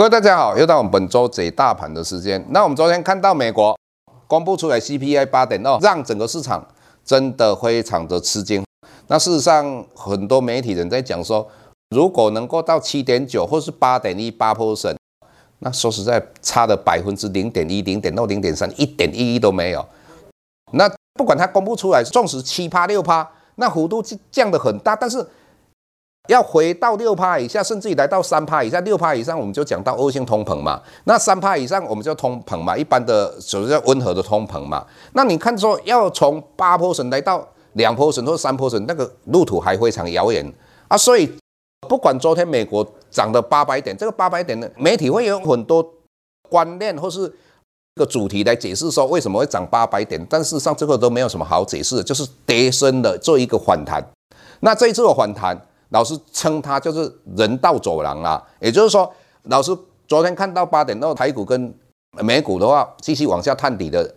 各位大家好，又到我们本周解大盘的时间。那我们昨天看到美国公布出来 CPI 八点二，让整个市场真的非常的吃惊。那事实上，很多媒体人在讲说，如果能够到七点九或是八点一八 percent，那说实在差的百分之零点一、零点二、零点三，一点意义都没有。那不管它公布出来，纵使七趴六趴，那幅度降得很大，但是。要回到六趴以下，甚至于来到三趴以下，六趴以上我们就讲到恶性通膨嘛。那三趴以上我们就通膨嘛，一般的就是叫温和的通膨嘛。那你看说要从八 percent 来到两 percent 或三 percent，那个路途还非常遥远啊。所以不管昨天美国涨了八百点，这个八百点呢，媒体会有很多观念或是一个主题来解释说为什么会涨八百点，但事实上这个都没有什么好解释的，就是跌深的做一个反弹。那这一次的反弹。老师称它就是人道走廊啦，也就是说，老师昨天看到八点二台股跟美股的话，继续往下探底的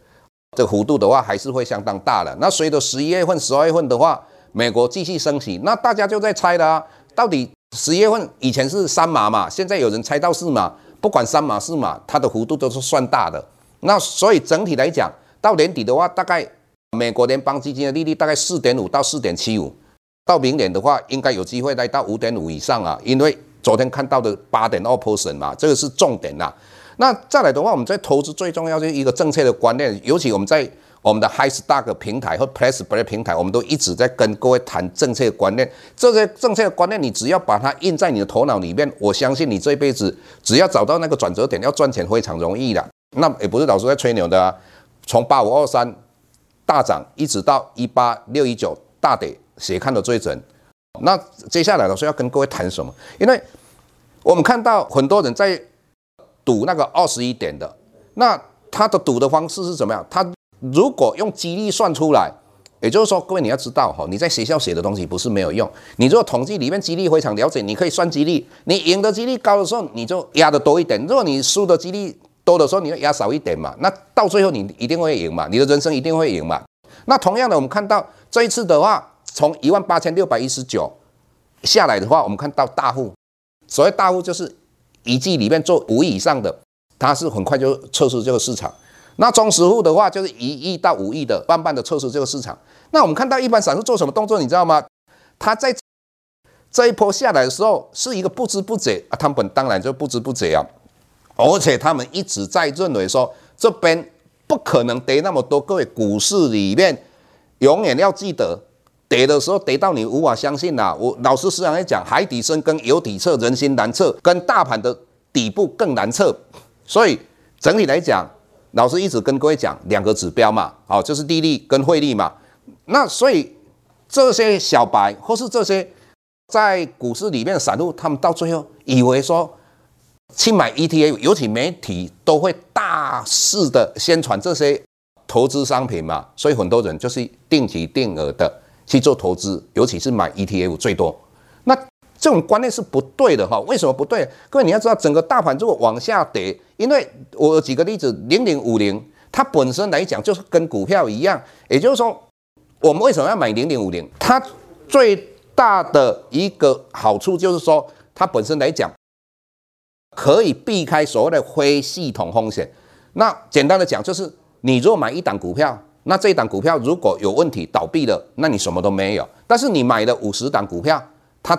这幅度的话，还是会相当大的。那随着十一月份、十二月份的话，美国继续升息，那大家就在猜了啊，到底十一月份以前是三码嘛，现在有人猜到四码，不管三码四码，它的幅度都是算大的。那所以整体来讲，到年底的话，大概美国联邦基金的利率大概四点五到四点七五。到明年的话，应该有机会来到五点五以上啊，因为昨天看到的八点二 percent 嘛，这个是重点呐。那再来的话，我们在投资最重要的一个正确的观念，尤其我们在我们的 High Stock 平台和 PressPlay 平台，我们都一直在跟各位谈正确的观念。这些正确的观念，你只要把它印在你的头脑里面，我相信你这辈子只要找到那个转折点，要赚钱非常容易的。那也不是老师在吹牛的啊，从八五二三大涨，一直到一八六一九大跌。谁看得最准？那接下来老师要跟各位谈什么？因为我们看到很多人在赌那个二十一点的，那他的赌的方式是怎么样？他如果用几率算出来，也就是说，各位你要知道哈，你在学校写的东西不是没有用。你如果统计里面几率非常了解，你可以算几率。你赢的几率高的时候，你就压的多一点；如果你输的几率多的时候，你就压少一点嘛。那到最后你一定会赢嘛，你的人生一定会赢嘛。那同样的，我们看到这一次的话。从一万八千六百一十九下来的话，我们看到大户，所谓大户就是一季里面做五亿以上的，它是很快就测试这个市场。那中实户的话，就是一亿到五亿的，慢慢的测试这个市场。那我们看到一般散户做什么动作，你知道吗？他在这一波下来的时候，是一个不知不觉啊，他们当然就不知不觉啊，而且他们一直在认为说，这边不可能跌那么多。各位，股市里面永远要记得。跌的时候跌到你无法相信呐、啊！我老师时常在讲，海底深跟有底测，人心难测，跟大盘的底部更难测。所以整体来讲，老师一直跟各位讲两个指标嘛，好，就是利率跟汇率嘛。那所以这些小白或是这些在股市里面的散户，他们到最后以为说去买 ETF，尤其媒体都会大肆的宣传这些投资商品嘛，所以很多人就是定期定额的。去做投资，尤其是买 ETF 最多，那这种观念是不对的哈。为什么不对？各位你要知道，整个大盘如果往下跌，因为我举个例子，零零五零，它本身来讲就是跟股票一样，也就是说，我们为什么要买零零五零？它最大的一个好处就是说，它本身来讲可以避开所谓的非系统风险。那简单的讲，就是你如果买一档股票。那这一档股票如果有问题倒闭了，那你什么都没有。但是你买了五十档股票，它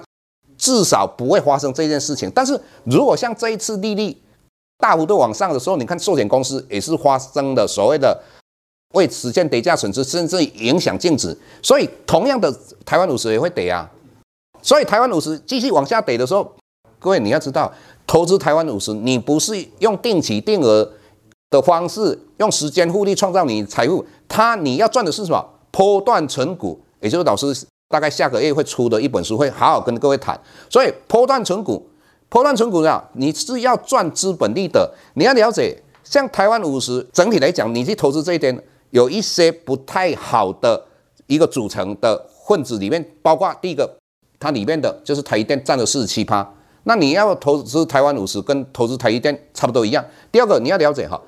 至少不会发生这件事情。但是如果像这一次利率大幅度往上的时候，你看寿险公司也是发生的所谓的未实现跌价损失，甚至影响净值。所以同样的，台湾五十也会跌啊。所以台湾五十继续往下跌的时候，各位你要知道，投资台湾五十，你不是用定期定额的方式，用时间复利创造你财富，它你要赚的是什么？波段存股，也就是老师大概下个月会出的一本书，会好好跟各位谈。所以波段存股。波段存股啊，你是要赚资本利得，你要了解，像台湾五十整体来讲，你去投资这一点，有一些不太好的一个组成的混子里面，包括第一个，它里面的就是台积电占了四十七趴，那你要投资台湾五十，跟投资台积电差不多一样。第二个，你要了解哈，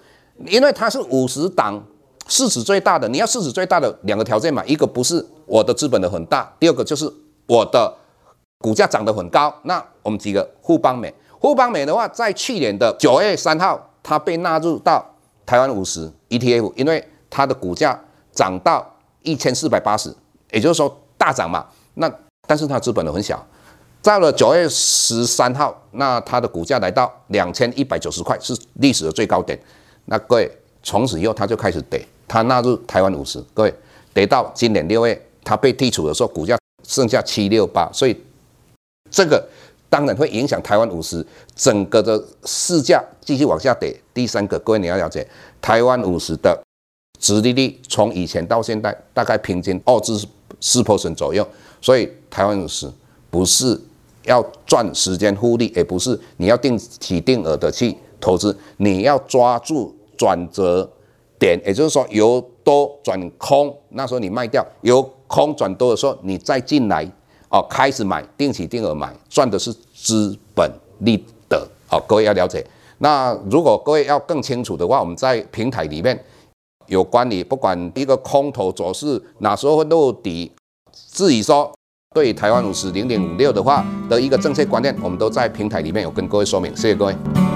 因为它是五十档市值最大的，你要市值最大的两个条件嘛，一个不是我的资本的很大，第二个就是我的。股价涨得很高，那我们几个互邦美，互邦美的话，在去年的九月三号，它被纳入到台湾五十 ETF，因为它的股价涨到一千四百八十，也就是说大涨嘛。那但是它资本的很小，到了九月十三号，那它的股价来到两千一百九十块，是历史的最高点。那各位从此以后他就开始跌，他纳入台湾五十，各位跌到今年六月，他被剔除的时候，股价剩下七六八，所以。这个当然会影响台湾五十整个的市价继续往下跌。第三个，各位你要了解，台湾五十的殖利率从以前到现在大概平均二至四 percent 左右，所以台湾五十不是要赚时间复利，也不是你要定期定额的去投资，你要抓住转折点，也就是说由多转空，那时候你卖掉，由空转多的时候你再进来。哦，开始买定期定额买，赚的是资本利得。好，各位要了解。那如果各位要更清楚的话，我们在平台里面有关于不管一个空头走势哪时候会落底，至于说对台湾五十零点五六的话的一个正确观念，我们都在平台里面有跟各位说明。谢谢各位。